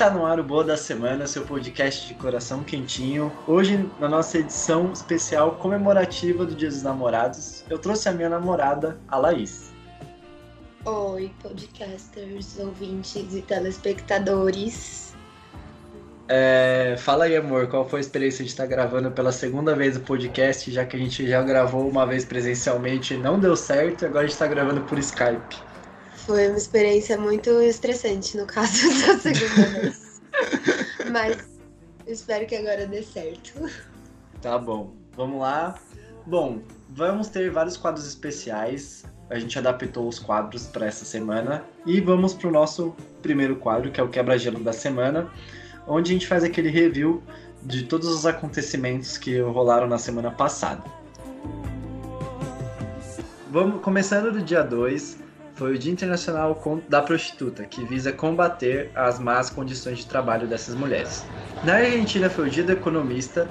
Está no ar o Boa da Semana, seu podcast de coração quentinho. Hoje, na nossa edição especial comemorativa do Dia dos Namorados, eu trouxe a minha namorada, a Laís. Oi, podcasters, ouvintes e telespectadores. É, fala aí, amor, qual foi a experiência de estar gravando pela segunda vez o podcast, já que a gente já gravou uma vez presencialmente e não deu certo, agora a gente está gravando por Skype. Foi uma experiência muito estressante, no caso da segunda vez. Mas espero que agora dê certo. Tá bom, vamos lá. Bom, vamos ter vários quadros especiais. A gente adaptou os quadros para essa semana. E vamos para o nosso primeiro quadro, que é o Quebra-Gelo da Semana, onde a gente faz aquele review de todos os acontecimentos que rolaram na semana passada. Vamos começando do dia 2, foi o Dia Internacional da Prostituta, que visa combater as más condições de trabalho dessas mulheres. Na Argentina foi o Dia do Economista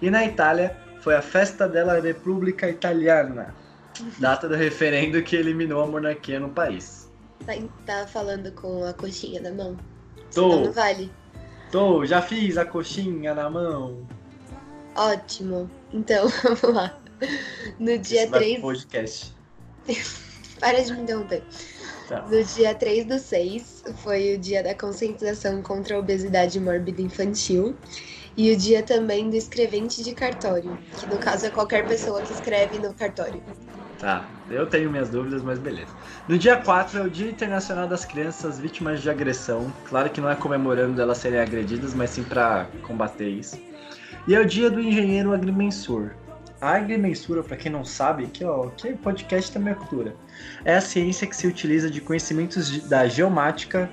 e na Itália foi a Festa della Repubblica Italiana, data do referendo que eliminou a monarquia no país. Tá, tá falando com a coxinha na mão? Tô. Senão não vale. Tô, já fiz a coxinha na mão. Ótimo. Então, vamos lá. No dia Esse vai 3. pro podcast. Para de me interromper. Tá. No dia 3 do 6 foi o dia da conscientização contra a obesidade mórbida infantil. E o dia também do escrevente de cartório, que no caso é qualquer pessoa que escreve no cartório. Tá, eu tenho minhas dúvidas, mas beleza. No dia 4 é o Dia Internacional das Crianças Vítimas de Agressão. Claro que não é comemorando elas serem agredidas, mas sim para combater isso. E é o Dia do Engenheiro Agrimensor. A agrimensura, para quem não sabe, que ó, que podcast também é cultura. É a ciência que se utiliza de conhecimentos da geomática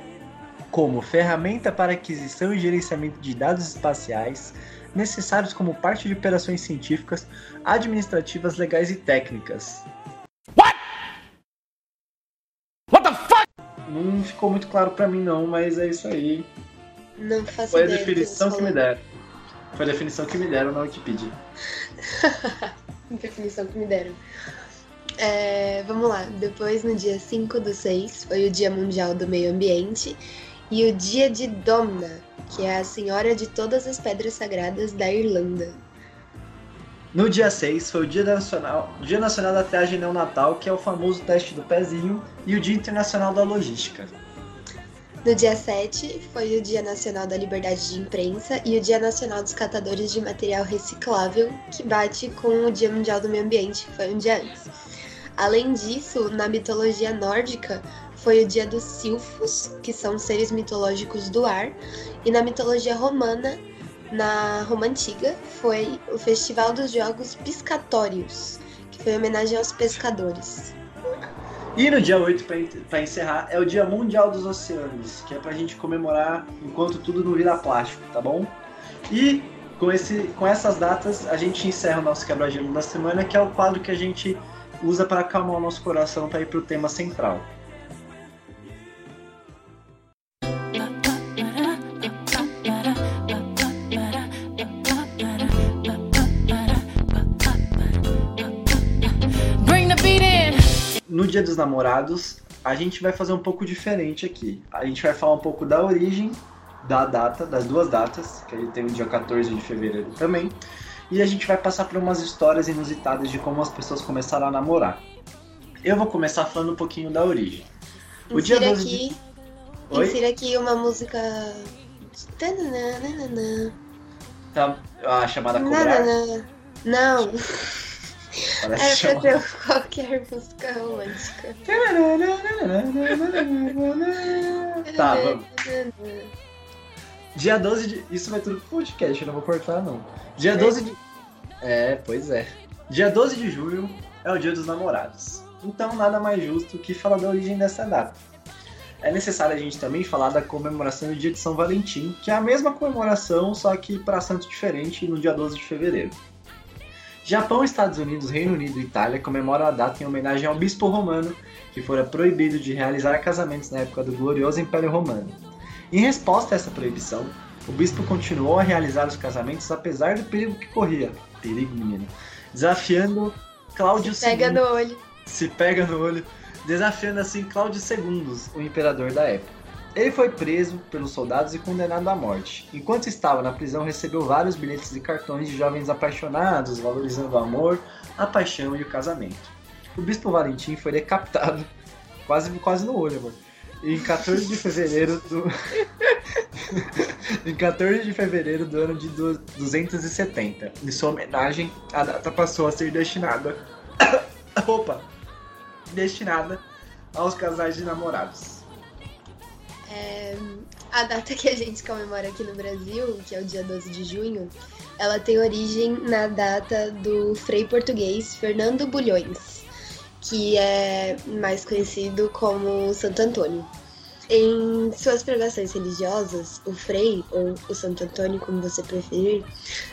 como ferramenta para aquisição e gerenciamento de dados espaciais necessários como parte de operações científicas, administrativas, legais e técnicas. Não ficou muito claro pra mim não, mas é isso aí. Não faço Foi a definição que me deram. Foi a definição que me deram na Wikipedia. definição que me deram. É, vamos lá, depois no dia 5 do 6 foi o Dia Mundial do Meio Ambiente e o Dia de Domna, que é a senhora de todas as pedras sagradas da Irlanda. No dia 6 foi o Dia Nacional, Dia Nacional da Triagem Neonatal, que é o famoso teste do pezinho, e o Dia Internacional da Logística. No dia 7 foi o Dia Nacional da Liberdade de Imprensa e o Dia Nacional dos Catadores de Material Reciclável, que bate com o Dia Mundial do Meio Ambiente, que foi um dia antes. Além disso, na mitologia nórdica, foi o Dia dos Silfos, que são seres mitológicos do ar, e na mitologia romana, na Roma Antiga, foi o Festival dos Jogos Piscatórios, que foi em homenagem aos pescadores. E no dia 8, para encerrar, é o Dia Mundial dos Oceanos, que é pra gente comemorar enquanto tudo não vira plástico, tá bom? E com, esse, com essas datas, a gente encerra o nosso quebra-gelo da semana, que é o quadro que a gente usa para acalmar o nosso coração para ir pro tema central. Dia dos Namorados, a gente vai fazer um pouco diferente aqui. A gente vai falar um pouco da origem da data, das duas datas, que aí tem o dia 14 de fevereiro também. E a gente vai passar por umas histórias inusitadas de como as pessoas começaram a namorar. Eu vou começar falando um pouquinho da origem. O dia Insira 12 de- aqui, Oi? insira aqui uma música. Tá, a chamada cobrar. Nanana. Não, Parece era pra ser qualquer música romântica. Tá, vamos. Dia 12 de. Isso vai tudo pro podcast, eu não vou cortar não. Dia 12 de. É, pois é. Dia 12 de julho é o dia dos namorados. Então nada mais justo que falar da origem dessa data. É necessário a gente também falar da comemoração do dia de São Valentim, que é a mesma comemoração, só que para santo diferente no dia 12 de fevereiro. Japão, Estados Unidos, Reino Unido e Itália comemoram a data em homenagem ao bispo romano, que fora proibido de realizar casamentos na época do glorioso Império Romano. Em resposta a essa proibição, o bispo continuou a realizar os casamentos apesar do perigo que corria. Perigo, menino. Desafiando Cláudio Pega II. no olho. Se pega no olho. Desafiando assim Cláudio II, o imperador da época. Ele foi preso pelos soldados e condenado à morte. Enquanto estava na prisão, recebeu vários bilhetes e cartões de jovens apaixonados, valorizando o amor, a paixão e o casamento. O bispo Valentim foi decapitado, quase, quase no olho. Em 14 de fevereiro do. em 14 de fevereiro do ano de 270. Em sua homenagem, a data passou a ser destinada. Opa! Destinada aos casais de namorados. É, a data que a gente comemora aqui no Brasil, que é o dia 12 de junho, ela tem origem na data do frei português Fernando Bulhões, que é mais conhecido como Santo Antônio. Em suas pregações religiosas, o Frei, ou o Santo Antônio, como você preferir,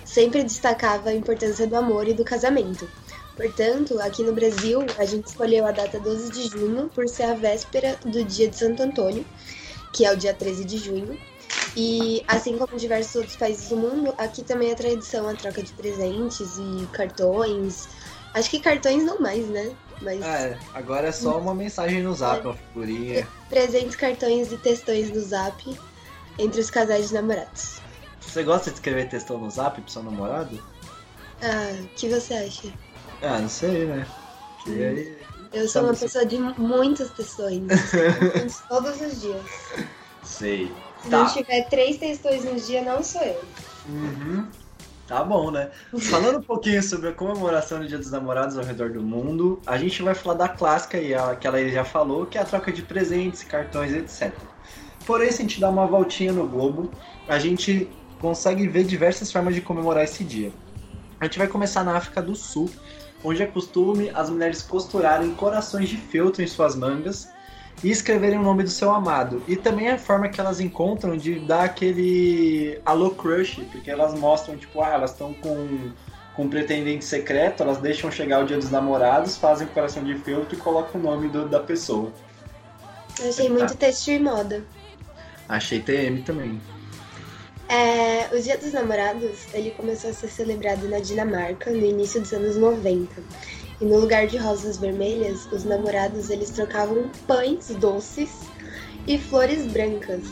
sempre destacava a importância do amor e do casamento. Portanto, aqui no Brasil, a gente escolheu a data 12 de junho por ser a véspera do dia de Santo Antônio, que é o dia 13 de junho. E assim como em diversos outros países do mundo, aqui também é tradição a troca de presentes e cartões. Acho que cartões não mais, né? Mas... É, agora é só uma mensagem no zap, É. uma figurinha. Presentes, cartões e textões do zap entre os casais de namorados. Você gosta de escrever textão no zap pro seu namorado? Ah, o que você acha? Ah, não sei, né? Que aí... Eu sou Sabe uma pessoa de muitos textões. textões todos os dias. Sei. Se Tá. não tiver três textões no dia, não sou eu. Uhum. Tá bom, né? Falando um pouquinho sobre a comemoração do Dia dos Namorados ao redor do mundo, a gente vai falar da clássica e a, que ela já falou, que é a troca de presentes, cartões, etc. Porém, se a gente dá uma voltinha no globo, a gente consegue ver diversas formas de comemorar esse dia. A gente vai começar na África do Sul, onde é costume as mulheres costurarem corações de feltro em suas mangas e escreverem o nome do seu amado. E também a forma que elas encontram de dar aquele alô crush, porque elas mostram, tipo, ah, elas estão com, com um pretendente secreto, elas deixam chegar o dia dos namorados, fazem o coração de feltro e colocam o nome do- da pessoa. Eu achei muito texto e moda. Achei TM também. É, o Dia dos Namorados, ele começou a ser celebrado na Dinamarca no início dos anos 90. E no lugar de rosas vermelhas, os namorados eles trocavam pães doces e flores brancas.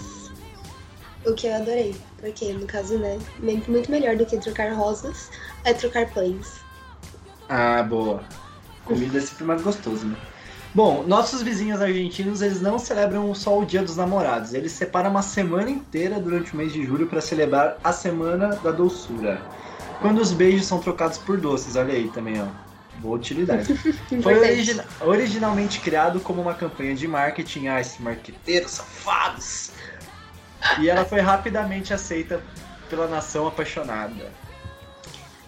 O que eu adorei, porque no caso, né, muito melhor do que trocar rosas é trocar pães. Ah, boa. Comida é sempre mais gostoso, né? Bom, nossos vizinhos argentinos, eles não celebram só o Dia dos Namorados. Eles separam uma semana inteira durante o mês de julho para celebrar a Semana da Doçura. Quando os beijos são trocados por doces, olha aí também, ó. Boa utilidade. Foi origina- originalmente criado como uma campanha de marketing, ah, esses marqueteiros safados. E ela foi rapidamente aceita pela nação apaixonada.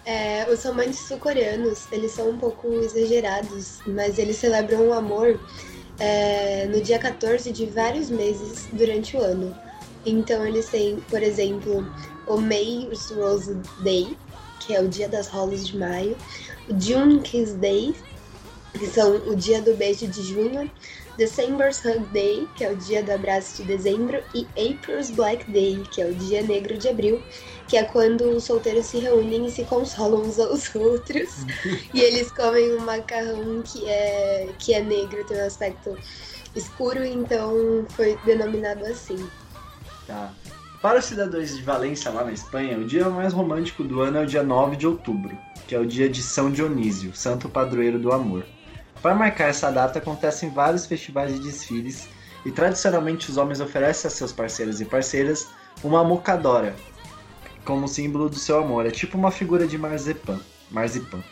É, os romances sul-coreanos, eles são um pouco exagerados, mas eles celebram o amor é, no dia 14 de vários meses durante o ano. Então eles têm, por exemplo, o May's Rose Day, que é o dia das rosas de maio, o June Kiss Day, que são o dia do beijo de junho, December's Hug Day, que é o dia do abraço de dezembro, e April's Black Day, que é o dia negro de abril, que é quando os solteiros se reúnem e se consolam uns aos outros. e eles comem um macarrão que é, que é negro, tem um aspecto escuro, então foi denominado assim. Tá. Para os cidadãos de Valência, lá na Espanha, o dia mais romântico do ano é o dia 9 de outubro, que é o dia de São Dionísio, santo padroeiro do amor. Para marcar essa data, acontecem vários festivais e desfiles, e tradicionalmente os homens oferecem a seus parceiros e parceiras uma mocadora, como símbolo do seu amor. É tipo uma figura de marzipan. marzipan.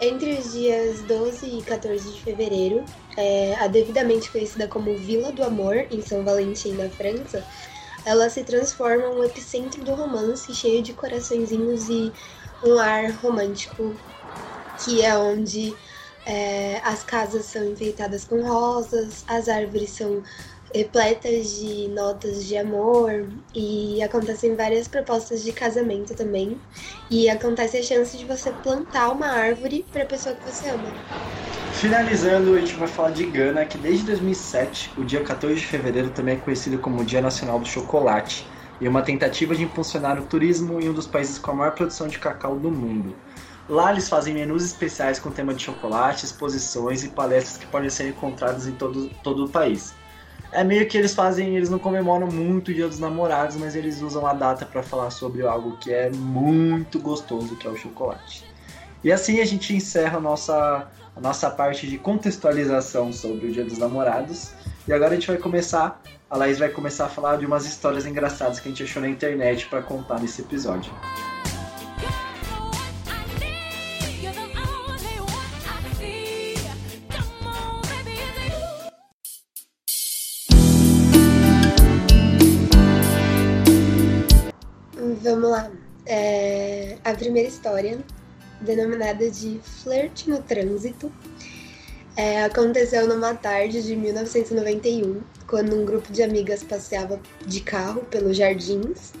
Entre os dias 12 e 14 de fevereiro, é, a devidamente conhecida como Vila do Amor, em São Valentim, na França, ela se transforma um epicentro do romance cheio de coraçõezinhos e um ar romântico, que é onde é, as casas são enfeitadas com rosas, as árvores são repletas de notas de amor e acontecem várias propostas de casamento também. E acontece a chance de você plantar uma árvore para a pessoa que você ama. Finalizando, a gente vai falar de Gana, que desde 2007, o dia 14 de fevereiro também é conhecido como o Dia Nacional do Chocolate, e uma tentativa de impulsionar o turismo em um dos países com a maior produção de cacau do mundo. Lá eles fazem menus especiais com tema de chocolate, exposições e palestras que podem ser encontradas em todo, todo o país. É meio que eles fazem, eles não comemoram muito o Dia dos Namorados, mas eles usam a data para falar sobre algo que é muito gostoso, que é o chocolate. E assim a gente encerra a nossa, a nossa parte de contextualização sobre o Dia dos Namorados. E agora a gente vai começar, a Laís vai começar a falar de umas histórias engraçadas que a gente achou na internet para contar nesse episódio. Vamos lá. É, a primeira história, denominada de Flirt no Trânsito, é, aconteceu numa tarde de 1991, quando um grupo de amigas passeava de carro pelos jardins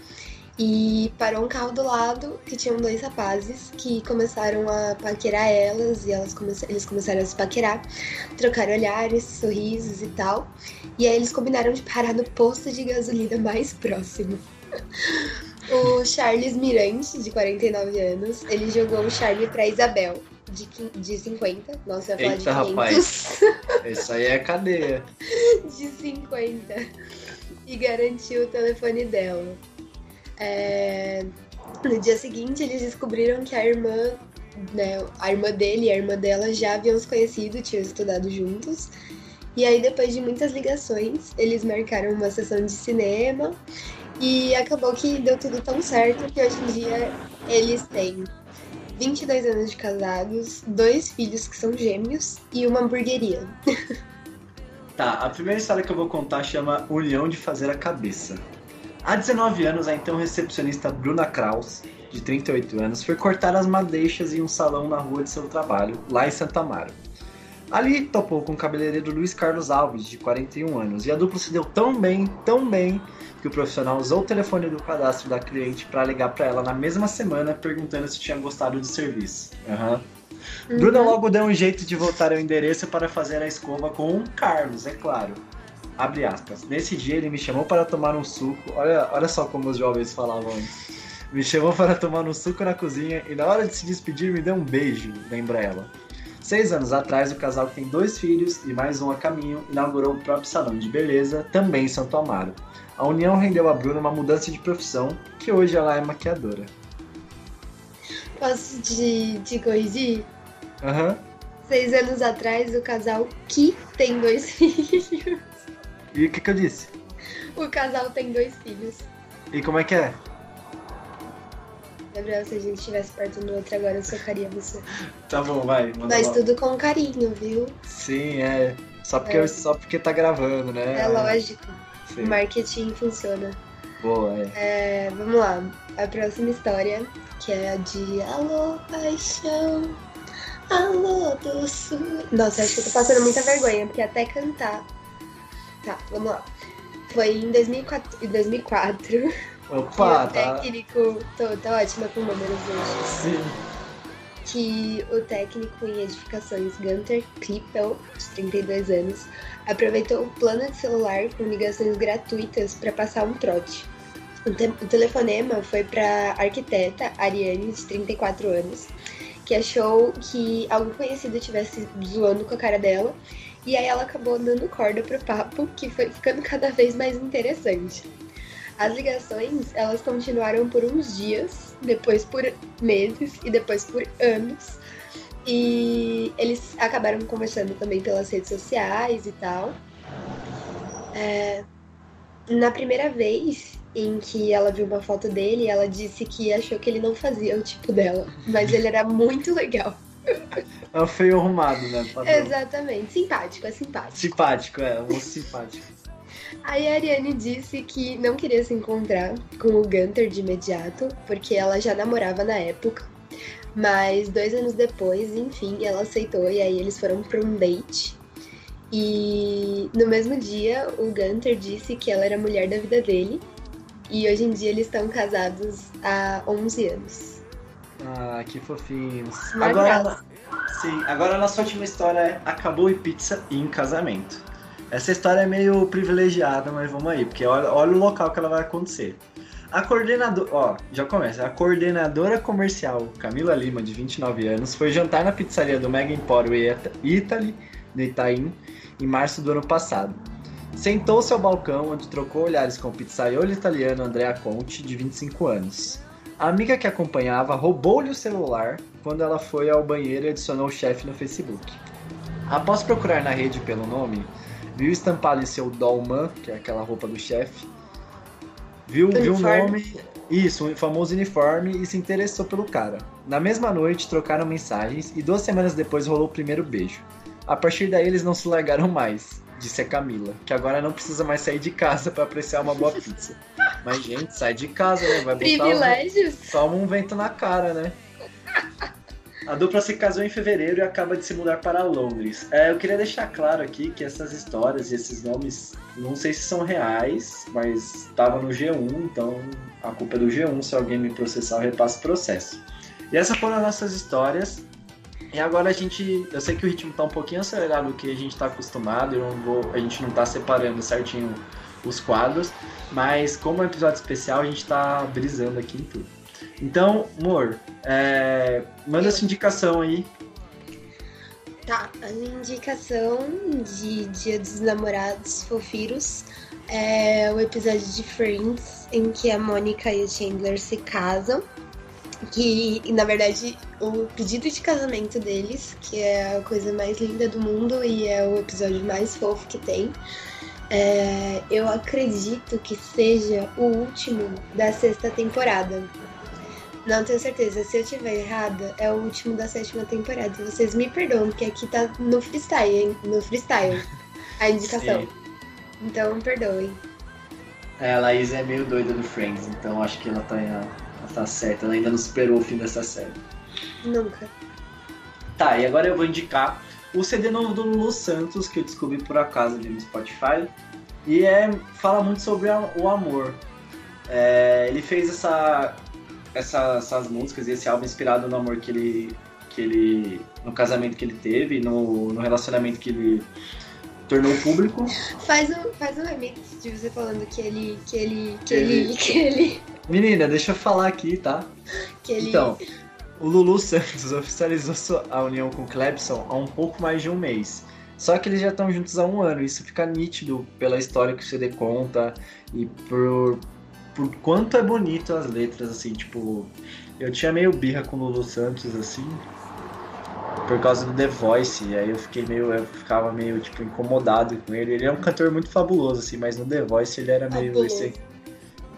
e parou um carro do lado que tinham dois rapazes que começaram a paquerar elas e elas come eles começaram a se paquerar, trocar olhares, sorrisos e tal. E aí eles combinaram de parar no posto de gasolina mais próximo. O Charles Mirante, de 49 anos, ele jogou o Charlie pra Isabel, de, de 50. Nossa, eu ia falar Eita, de 500. rapaz. Isso aí é cadeia. de 50. E garantiu o telefone dela. É, No dia seguinte, eles descobriram que a irmã, né, a irmã dele e a irmã dela já haviam se conhecido, tinham estudado juntos. E aí, depois de muitas ligações, eles marcaram uma sessão de cinema e acabou que deu tudo tão certo que hoje em dia eles têm 22 anos de casados, dois filhos que são gêmeos e uma hamburgueria. Tá, a primeira história que eu vou contar chama União de Fazer a Cabeça. Há 19 anos, a então recepcionista Bruna Kraus, de 38 anos, foi cortar as madeixas em um salão na rua de seu trabalho, lá em Santa Amaro. Ali topou com o cabeleireiro Luiz Carlos Alves, de 41 anos, e a dupla se deu tão bem, tão bem, que o profissional usou o telefone do cadastro da cliente para ligar para ela na mesma semana, perguntando se tinha gostado do serviço. Aham. Bruna logo deu um jeito de voltar ao endereço para fazer a escova com o Carlos, é claro. Abre aspas. Nesse dia ele me chamou para tomar um suco. Olha, olha só como os jovens falavam antes. Me chamou para tomar um suco na cozinha e na hora de se despedir me deu um beijo, lembra ela. Seis anos atrás, o casal que tem dois filhos e mais um a caminho inaugurou o próprio salão de beleza, também em Santo Amaro. A união rendeu a Bruna uma mudança de profissão, que hoje ela é maquiadora. Posso te, te corrigir? Aham. Seis anos atrás, o casal que tem dois filhos. E o que, que eu disse? O casal tem dois filhos. E como é que é? Gabriel, se a gente estivesse perto do outro agora, eu socaria você. Tá bom, vai. Mas tudo com carinho, viu? Sim, é. Só porque, É. só porque tá gravando, né? É lógico. Sim. Marketing funciona. Boa, é. É, vamos lá. A próxima história, que é a de Alô, paixão. Alô, doçura. Nossa, acho que eu tô passando muita vergonha, porque até cantar. Tá, vamos lá. Foi em 2004. em 2004 Opa, que o tá. técnico. Tô, tô ótima com números hoje. Sim. que o técnico em edificações Gunter Klippel, de 32 anos, aproveitou o plano de celular com ligações gratuitas para passar um trote. O, te- o telefonema foi para a arquiteta Ariane, de 34 anos, que achou que algum conhecido estivesse zoando com a cara dela, e aí ela acabou dando corda pro papo, que foi ficando cada vez mais interessante. As ligações, elas continuaram por uns dias, depois por meses e depois por anos. E eles acabaram conversando também pelas redes sociais e tal. É, Na primeira vez em que ela viu uma foto dele, ela disse que achou que ele não fazia o tipo dela, mas ele era muito legal. É o feio arrumado, né? padrão? Exatamente, simpático, é simpático. Simpático, é, um simpático. Aí a Ariane disse que não queria se encontrar com o Gunter de imediato, porque ela já namorava na época. Mas dois anos depois, enfim, ela aceitou e aí eles foram para um date. E no mesmo dia, o Gunter disse que ela era a mulher da vida dele. E hoje em dia eles estão casados há 11 anos. Ah, que fofinhos. Agora, sim, agora a nossa última história é Acabou e Pizza e em Casamento. Essa história é meio privilegiada, mas vamos aí, porque olha, olha o local que ela vai acontecer. A coordenadora, ó, já começa. A coordenadora comercial Camila Lima, de 29 anos, foi jantar na pizzaria do Mega Empório Ita- Italy, de Itaim, em março do ano passado. sentou-se ao balcão onde trocou olhares com o pizzaiolo italiano Andrea Conti, de 25 anos. A amiga que acompanhava roubou-lhe o celular quando ela foi ao banheiro e adicionou o chefe no Facebook. Após procurar na rede pelo nome, viu estampado em seu dolman, que é aquela roupa do chefe, viu, viu o nome, isso, o famoso uniforme e se interessou pelo cara. Na mesma noite, trocaram mensagens e duas semanas depois rolou o primeiro beijo. A partir daí, eles não se largaram mais, disse a Camila, que agora não precisa mais sair de casa para apreciar uma boa pizza. Mas, gente, sai de casa, né? Vai botar Privilégios. Um... Toma um vento na cara, né? A dupla se casou em fevereiro e acaba de se mudar para Londres. É, eu queria deixar claro aqui que essas histórias e esses nomes, não sei se são reais, mas estava no G1, então a culpa é do G1. Se alguém me processar, eu repasso o processo. E essas foram as nossas histórias. E agora a gente. Eu sei que o ritmo está um pouquinho acelerado do que a gente está acostumado, eu não vou, a gente não está separando certinho os quadros, mas como é um episódio especial, a gente está brisando aqui em tudo. Então, amor, é, manda sua indicação aí. Tá, a minha indicação de Dia dos Namorados Fofiros é o episódio de Friends em que a Mônica e o Chandler se casam. Que, na verdade, o pedido de casamento deles, que é a coisa mais linda do mundo e é o episódio mais fofo que tem. É, eu acredito que seja o último da sexta temporada. Não tenho certeza. Se eu tiver errada, é o último da sétima temporada. Vocês me perdoam, porque aqui tá no freestyle, hein? No freestyle. A indicação. Sim. Então, perdoem. É, a Laís é meio doida do Friends, então acho que ela tá, ela tá certa. Ela ainda não superou o fim dessa série. Nunca. Tá, e agora eu vou indicar o CD novo do Lulu Santos, que eu descobri por acaso ali no Spotify. E é, fala muito sobre a, o amor. É, ele fez essa essa, essas músicas e esse álbum inspirado no amor que ele, que ele. no casamento que ele teve, no, no relacionamento que ele tornou público. Faz um, faz um remix de você falando que ele. que ele. que ele. ele que ele. Menina, deixa eu falar aqui, tá? Que ele. Então, o Lulu Santos oficializou a união com o Clebson há um pouco mais de um mês. Só que eles já estão juntos há um ano, isso fica nítido pela história que o CD conta e por, por quanto é bonito as letras, assim, tipo. Eu tinha meio birra com o Lulu Santos, assim, por causa do The Voice, e aí eu fiquei meio. Eu ficava meio, tipo, incomodado com ele. Ele é um cantor muito fabuloso, assim, mas no The Voice ele era meio. Fabuloso. Esse,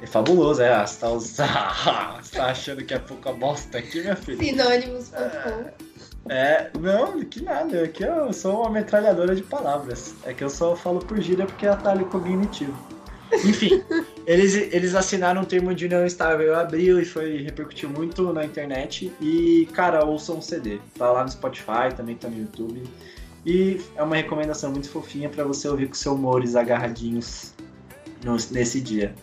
é fabuloso, é. Você tá, você tá achando que é pouca bosta aqui, minha filha? Sinônimos, por é, não, que nada. Aqui eu sou uma metralhadora de palavras. É que eu só falo por gíria porque é atalho cognitivo. Enfim, eles, eles assinaram um termo de união estável em abril e foi repercutiu muito na internet. E, cara, ouçam um CD. Tá lá no Spotify, também tá no YouTube. E é uma recomendação muito fofinha para você ouvir com seus humores agarradinhos no, nesse dia.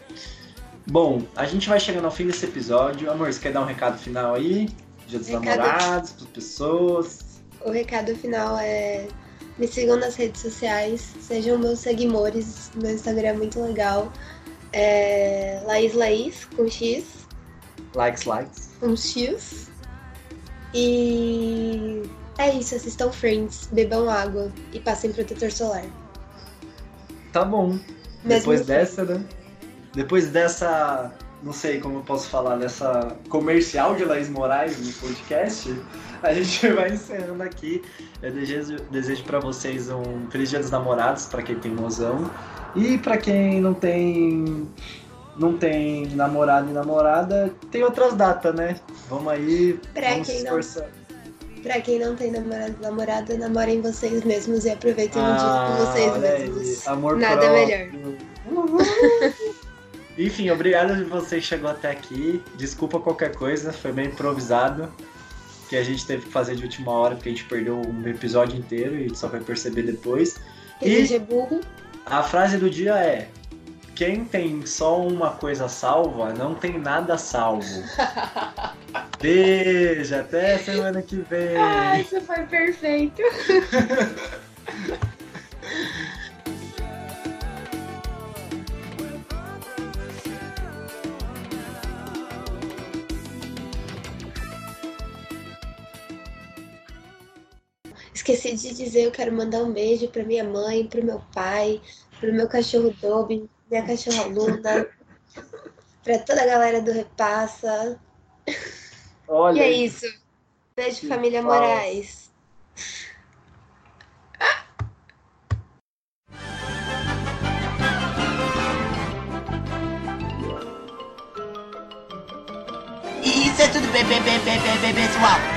Bom, a gente vai chegando ao fim desse episódio. Amor, você quer dar um recado final aí? Dia dos recado... namorados, para pessoas? O recado final é me sigam nas redes sociais, sejam meus seguidores. Meu Instagram é muito legal. É Laís Laís, com X. Likes, likes. Com X. E é isso, assistam Friends, bebam água e passem protetor solar. Tá bom. Depois dessa, né? Depois dessa não sei como eu posso falar, dessa comercial de Laís Moraes no podcast, a gente vai encerrando aqui. Eu desejo, desejo para vocês um feliz dia dos namorados, para quem tem mozão. E para quem não tem não tem namorado e namorada, tem outras datas, né? Vamos aí, pra vamos quem esforçar. Não, pra quem não tem namorado e namorada, namorem vocês mesmos e aproveitem ah, o dia com vocês mesmos. Amor Nada próprio. melhor. Uhum. Enfim, obrigado de você que chegou até aqui. Desculpa qualquer coisa, foi bem improvisado. Que a gente teve que fazer de última hora, porque a gente perdeu um episódio inteiro e só vai perceber depois. E é burro. A frase do dia é: Quem tem só uma coisa salva, não tem nada salvo. Beijo, até semana que vem. Ah, isso foi perfeito. Esqueci de dizer, eu quero mandar um beijo para minha mãe, para meu pai, pro meu cachorro Dobby, minha cachorra Luna, pra toda a galera do Repassa. Olha, E é isso. Beijo, Que família falso. Moraes. E isso é tudo, bem, bem, bem, pessoal.